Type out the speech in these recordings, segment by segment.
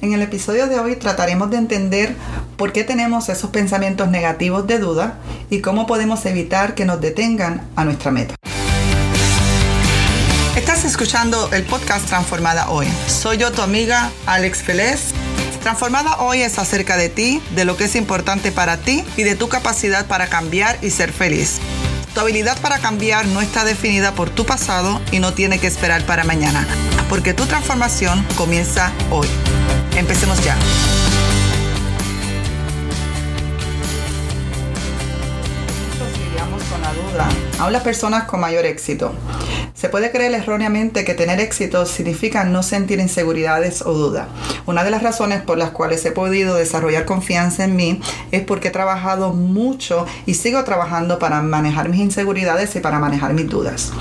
En el episodio de hoy trataremos de entender por qué tenemos esos pensamientos negativos de duda y cómo podemos evitar que nos detengan a nuestra meta. Estás escuchando el podcast Transformada Hoy. Soy yo tu amiga Alex Feliz. Transformada Hoy es acerca de ti, de lo que es importante para ti y de tu capacidad para cambiar y ser feliz. Tu habilidad para cambiar no está definida por tu pasado y no tiene que esperar para mañana, porque tu transformación comienza hoy. Empecemos ya. Aún las personas con mayor éxito. Se puede creer erróneamente que tener éxito significa no sentir inseguridades o duda. Una de las razones por las cuales he podido desarrollar confianza en mí es porque he trabajado mucho y sigo trabajando para manejar mis inseguridades y para manejar mis dudas.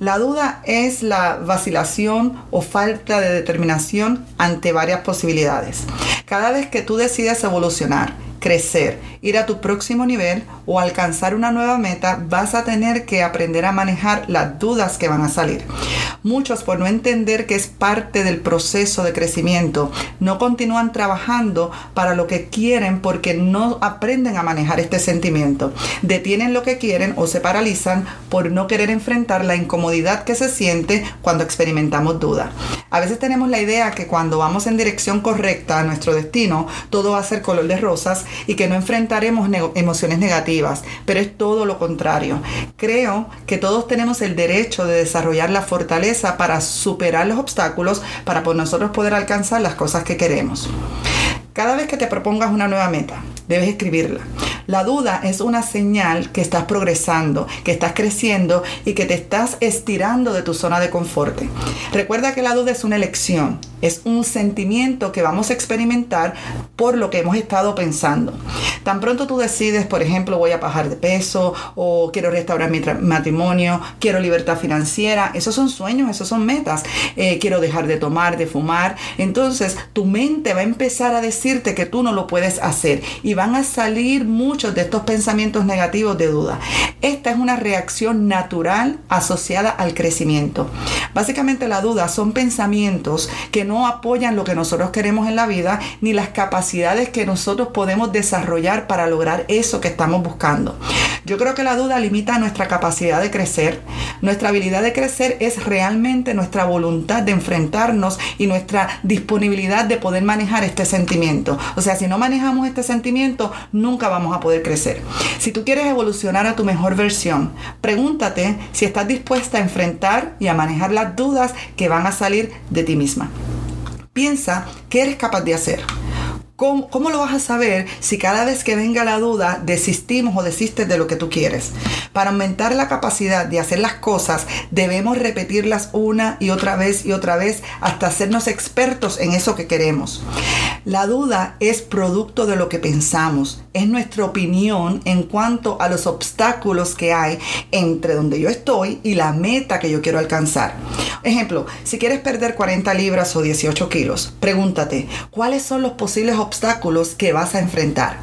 La duda es la vacilación o falta de determinación ante varias posibilidades. Cada vez que tú decides evolucionar, crecer, ir a tu próximo nivel o alcanzar una nueva meta, vas a tener que aprender a manejar las dudas que van a salir. Muchos por no entender que es parte del proceso de crecimiento, no continúan trabajando para lo que quieren porque no aprenden a manejar este sentimiento. Detienen lo que quieren o se paralizan por no querer enfrentar la incomodidad que se siente cuando experimentamos duda. A veces tenemos la idea que cuando vamos en dirección correcta a nuestro destino, todo va a ser color de rosas y que no enfrentaremos emociones negativas, pero es todo lo contrario. Creo que todos tenemos el derecho de desarrollar la fortaleza para superar los obstáculos para por nosotros poder alcanzar las cosas que queremos. Cada vez que te propongas una nueva meta, debes escribirla. La duda es una señal que estás progresando, que estás creciendo y que te estás estirando de tu zona de confort. Recuerda que la duda es una elección, es un sentimiento que vamos a experimentar por lo que hemos estado pensando. Tan pronto tú decides, por ejemplo, voy a bajar de peso o quiero restaurar mi matrimonio, quiero libertad financiera, esos son sueños, esos son metas. Eh, quiero dejar de tomar, de fumar. Entonces tu mente va a empezar a decirte que tú no lo puedes hacer y van a salir muchos de estos pensamientos negativos de duda. Esta es una reacción natural asociada al crecimiento. Básicamente la duda son pensamientos que no apoyan lo que nosotros queremos en la vida ni las capacidades que nosotros podemos desarrollar para lograr eso que estamos buscando. Yo creo que la duda limita nuestra capacidad de crecer. Nuestra habilidad de crecer es realmente nuestra voluntad de enfrentarnos y nuestra disponibilidad de poder manejar este sentimiento. O sea, si no manejamos este sentimiento, nunca vamos a poder crecer. Si tú quieres evolucionar a tu mejor versión, pregúntate si estás dispuesta a enfrentar y a manejar las dudas que van a salir de ti misma. Piensa qué eres capaz de hacer. ¿Cómo, lo vas a saber si cada vez que venga la duda desistimos o desistes de lo que tú quieres? Para aumentar la capacidad de hacer las cosas, debemos repetirlas una y otra vez y otra vez hasta hacernos expertos en eso que queremos. La duda es producto de lo que pensamos, es nuestra opinión en cuanto a los obstáculos que hay entre donde yo estoy y la meta que yo quiero alcanzar. Ejemplo, si quieres perder 40 libras o 18 kilos, pregúntate, ¿cuáles son los posibles obstáculos que vas a enfrentar?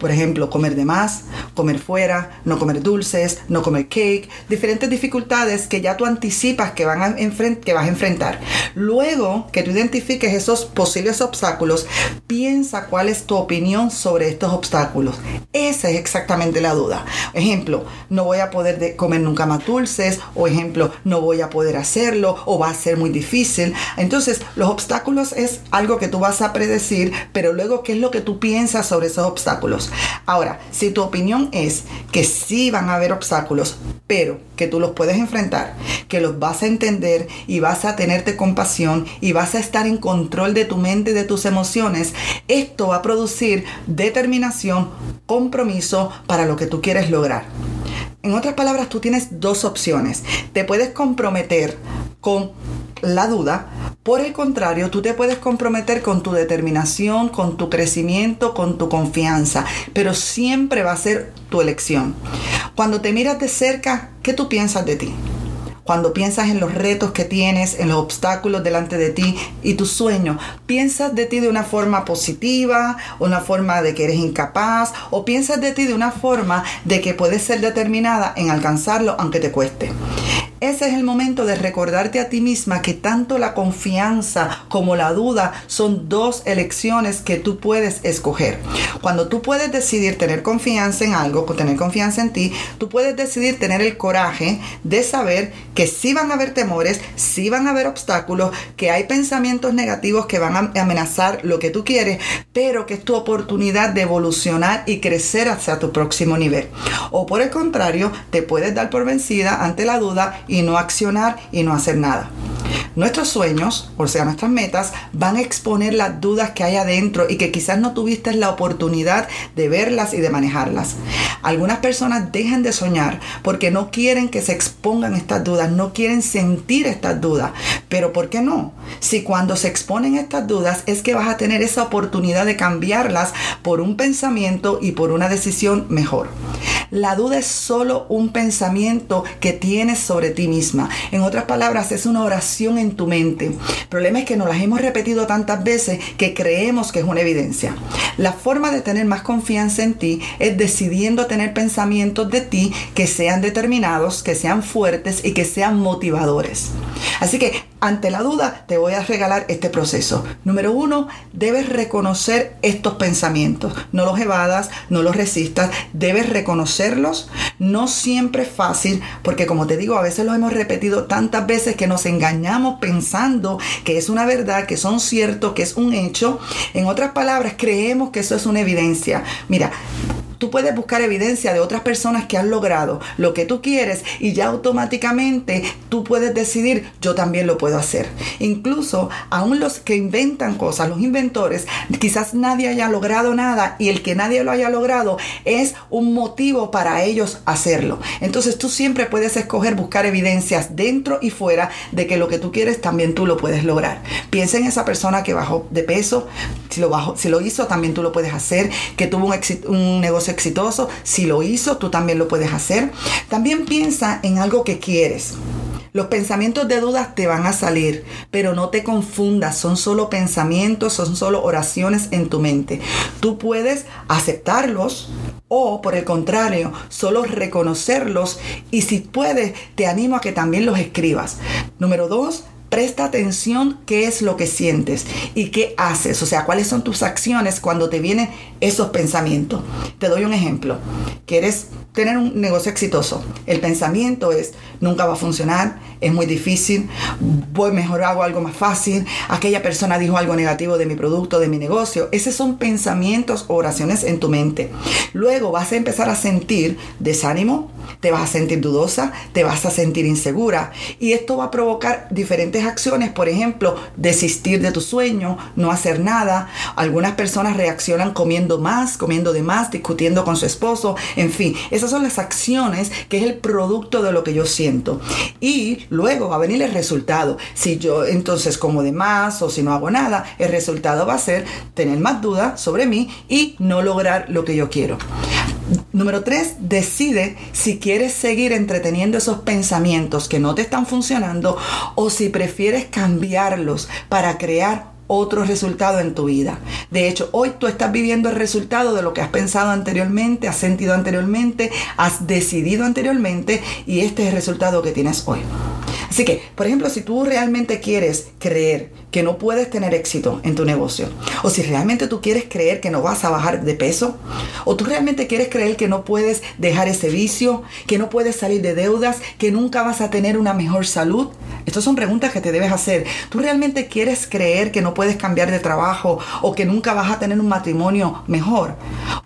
Por ejemplo, comer de más, comer fuera, no comer dulces, no comer cake, diferentes dificultades que ya tú anticipas que, van a que vas a enfrentar. Luego que tú identifiques esos posibles obstáculos, piensa cuál es tu opinión sobre estos obstáculos. Esa es exactamente la duda. Ejemplo, no voy a poder comer nunca más dulces, o ejemplo, no voy a poder hacerlo, o va a ser muy difícil. Entonces, los obstáculos es algo que tú vas a predecir, pero luego, ¿qué es lo que tú piensas sobre esos obstáculos? Ahora, si tu opinión es que sí van a haber obstáculos, pero que tú los puedes enfrentar, que los vas a entender y vas a tenerte compasión y vas a estar en control de tu mente y de tus emociones, esto va a producir determinación, compromiso para lo que tú quieres lograr. En otras palabras, tú tienes dos opciones. Te puedes comprometer con la duda. Por el contrario, tú te puedes comprometer con tu determinación, con tu crecimiento, con tu confianza, pero siempre va a ser tu elección. Cuando te miras de cerca, ¿qué tú piensas de ti? Cuando piensas en los retos que tienes, en los obstáculos delante de ti y tus sueños, piensas de ti de una forma positiva, una forma de que eres incapaz, o piensas de ti de una forma de que puedes ser determinada en alcanzarlo aunque te cueste. Ese es el momento de recordarte a ti misma que tanto la confianza como la duda son dos elecciones que tú puedes escoger. Cuando tú puedes decidir tener confianza en algo, tener confianza en ti, tú puedes decidir tener el coraje de saber que sí van a haber temores, sí van a haber obstáculos, que hay pensamientos negativos que van a amenazar lo que tú quieres, pero que es tu oportunidad de evolucionar y crecer hacia tu próximo nivel. O por el contrario, te puedes dar por vencida ante la duda y no accionar y no hacer nada. Nuestros sueños, o sea, nuestras metas, van a exponer las dudas que hay adentro y que quizás no tuviste la oportunidad de verlas y de manejarlas. Algunas personas dejan de soñar porque no quieren que se expongan estas dudas, no quieren sentir estas dudas. Pero ¿por qué no? Si cuando se exponen estas dudas es que vas a tener esa oportunidad de cambiarlas por un pensamiento y por una decisión mejor. La duda es solo un pensamiento que tienes sobre ti misma. En otras palabras, es una oración en tu mente. El problema es que nos las hemos repetido tantas veces que creemos que es una evidencia. La forma de tener más confianza en ti es decidiendo tener pensamientos de ti que sean determinados, que sean fuertes y que sean motivadores. Así que ante la duda, te voy a regalar este proceso. Número uno, debes reconocer estos pensamientos. No los evadas, no los resistas. Debes No siempre es fácil, porque como te digo, a veces lo hemos repetido tantas veces que nos engañamos pensando que es una verdad, que son ciertos, que es un hecho. En otras palabras, creemos que eso es una evidencia. Mira, tú puedes buscar evidencia de otras personas que han logrado lo que tú quieres y ya automáticamente tú puedes decidir, yo también lo puedo hacer. Incluso aún los que inventan cosas, los inventores, quizás nadie haya logrado nada y el que nadie lo haya logrado es un motivo para ellos hacerlo. Entonces tú siempre puedes escoger buscar evidencias dentro y fuera de que lo que tú quieres también tú lo puedes lograr. Piensa en esa persona que bajó de peso, si lo, bajó, si lo hizo también tú lo puedes hacer, que tuvo un, un negocio exitoso. Si lo hizo, tú también lo puedes hacer. También piensa en algo que quieres. Los pensamientos de dudas te van a salir, pero no te confundas, son solo pensamientos, son solo oraciones en tu mente. Tú puedes aceptarlos o por el contrario, solo reconocerlos y si puedes, te animo a que también los escribas. Número dos, Presta atención qué es lo que sientes y qué haces, o sea, cuáles son tus acciones cuando te vienen esos pensamientos. Te doy un ejemplo. ¿Quieres tener un negocio exitoso? El pensamiento es, nunca va a funcionar, es muy difícil, voy mejor hago algo más fácil, aquella persona dijo algo negativo de mi producto, de mi negocio. Esos son pensamientos o oraciones en tu mente. Luego vas a empezar a sentir desánimo, te vas a sentir dudosa, te vas a sentir insegura y esto va a provocar diferentes acciones, por ejemplo, desistir de tu sueño, no hacer nada. Algunas personas reaccionan comiendo más, comiendo de más, discutiendo con su esposo, en fin, esas son las acciones que es el producto de lo que yo siento. Y luego va a venir el resultado. Si yo entonces como de más o si no hago nada, el resultado va a ser tener más dudas sobre mí y no lograr lo que yo quiero. Número tres, decide si quieres seguir entreteniendo esos pensamientos que no te están funcionando o si prefieres cambiarlos para crear otro resultado en tu vida. De hecho, hoy tú estás viviendo el resultado de lo que has pensado anteriormente, has sentido anteriormente, has decidido anteriormente y este es el resultado que tienes hoy. Así que, por ejemplo, si tú realmente quieres creer que no puedes tener éxito en tu negocio, o si realmente tú quieres creer que no vas a bajar de peso, o tú realmente quieres creer que no puedes dejar ese vicio, que no puedes salir de deudas, que nunca vas a tener una mejor salud, estas son preguntas que te debes hacer. ¿Tú realmente quieres creer que no puedes cambiar de trabajo o que nunca vas a tener un matrimonio mejor?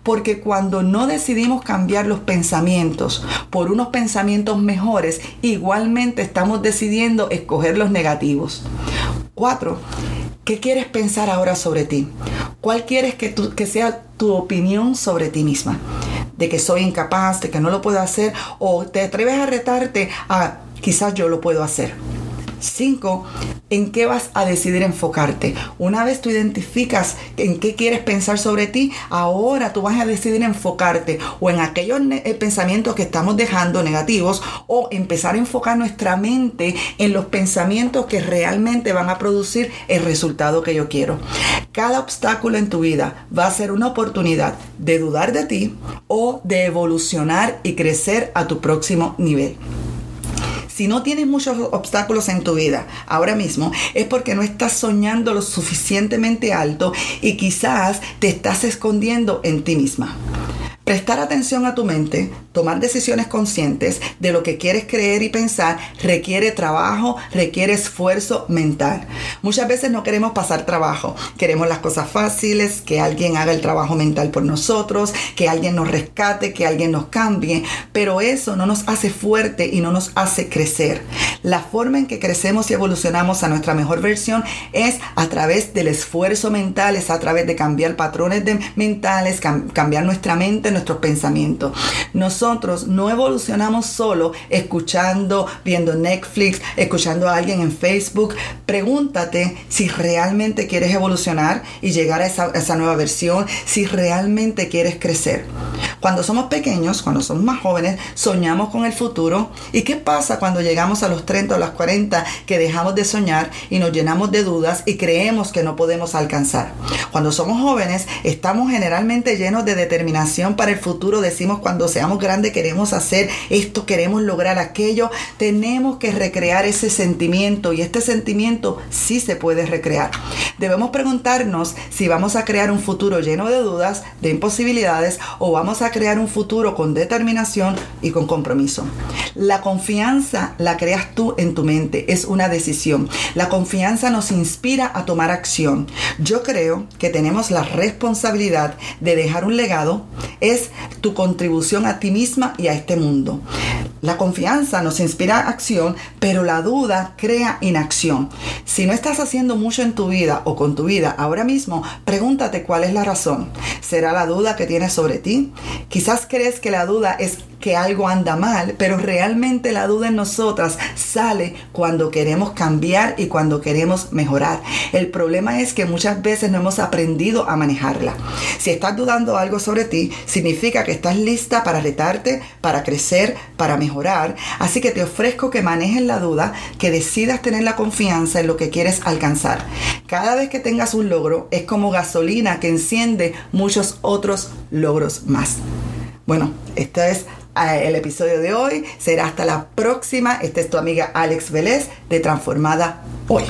Porque cuando no decidimos cambiar los pensamientos por unos pensamientos mejores, igualmente estamos decidiendo escoger los negativos. Cuatro, ¿qué quieres pensar ahora sobre ti? ¿Cuál quieres que, que sea tu opinión sobre ti misma? De que soy incapaz, de que no lo puedo hacer, o te atreves a retarte a quizás yo lo puedo hacer. 5. ¿En qué vas a decidir enfocarte? Una vez tú identificas en qué quieres pensar sobre ti, ahora tú vas a decidir enfocarte o en aquellos eh, pensamientos que estamos dejando negativos o empezar a enfocar nuestra mente en los pensamientos que realmente van a producir el resultado que yo quiero. Cada obstáculo en tu vida va a ser una oportunidad de dudar de ti o de evolucionar y crecer a tu próximo nivel. Si no tienes muchos obstáculos en tu vida ahora mismo, es porque no estás soñando lo suficientemente alto y quizás te estás escondiendo en ti misma. Prestar atención a tu mente, tomar decisiones conscientes de lo que quieres creer y pensar requiere trabajo, requiere esfuerzo mental. Muchas veces no queremos pasar trabajo, queremos las cosas fáciles, que alguien haga el trabajo mental por nosotros, que alguien nos rescate, que alguien nos cambie, pero eso no nos hace fuerte y no nos hace crecer. La forma en que crecemos y evolucionamos a nuestra mejor versión es a través del esfuerzo mental, es a través de cambiar patrones mentales, cambiar nuestra mente, nuestros pensamientos. Nosotros no evolucionamos solo escuchando, viendo Netflix, escuchando a alguien en Facebook. Pregúntate si realmente quieres evolucionar y llegar a esa, nueva versión, si realmente quieres crecer. Cuando somos pequeños, cuando somos más jóvenes, soñamos con el futuro. ¿Y qué pasa cuando llegamos a los 30 o los 40 que dejamos de soñar y nos llenamos de dudas y creemos que no podemos alcanzar? Cuando somos jóvenes, estamos generalmente llenos de determinación para el futuro. Decimos cuando seamos grandes queremos hacer esto, queremos lograr aquello. Tenemos que recrear ese sentimiento y este sentimiento sí se puede recrear. Debemos preguntarnos si vamos a crear un futuro lleno de dudas, de imposibilidades o vamos a crear un futuro con determinación y con compromiso. La confianza la creas tú en tu mente, es una decisión. La confianza nos inspira a tomar acción. Yo creo que tenemos la responsabilidad de dejar un legado, tu contribución a ti misma y a este mundo. La confianza nos inspira acción, pero la duda crea inacción. Si no estás haciendo mucho en tu vida o con tu vida ahora mismo, pregúntate cuál es la razón. ¿Será la duda que tienes sobre ti? Quizás crees que la duda es que algo anda mal, pero realmente la duda en nosotras sale cuando queremos cambiar y cuando queremos mejorar. El problema es que muchas veces no hemos aprendido a manejarla. Si estás dudando algo sobre ti, significa que estás lista para retarte, para crecer, para mejorar. Así que te ofrezco que manejes la duda, que decidas tener la confianza en lo que quieres alcanzar. Cada vez que tengas un logro es como gasolina que enciende muchos otros logros más. Bueno, este es eh, el episodio de hoy. Será hasta la próxima. Esta es tu amiga Alex Vélez de Transformada Hoy.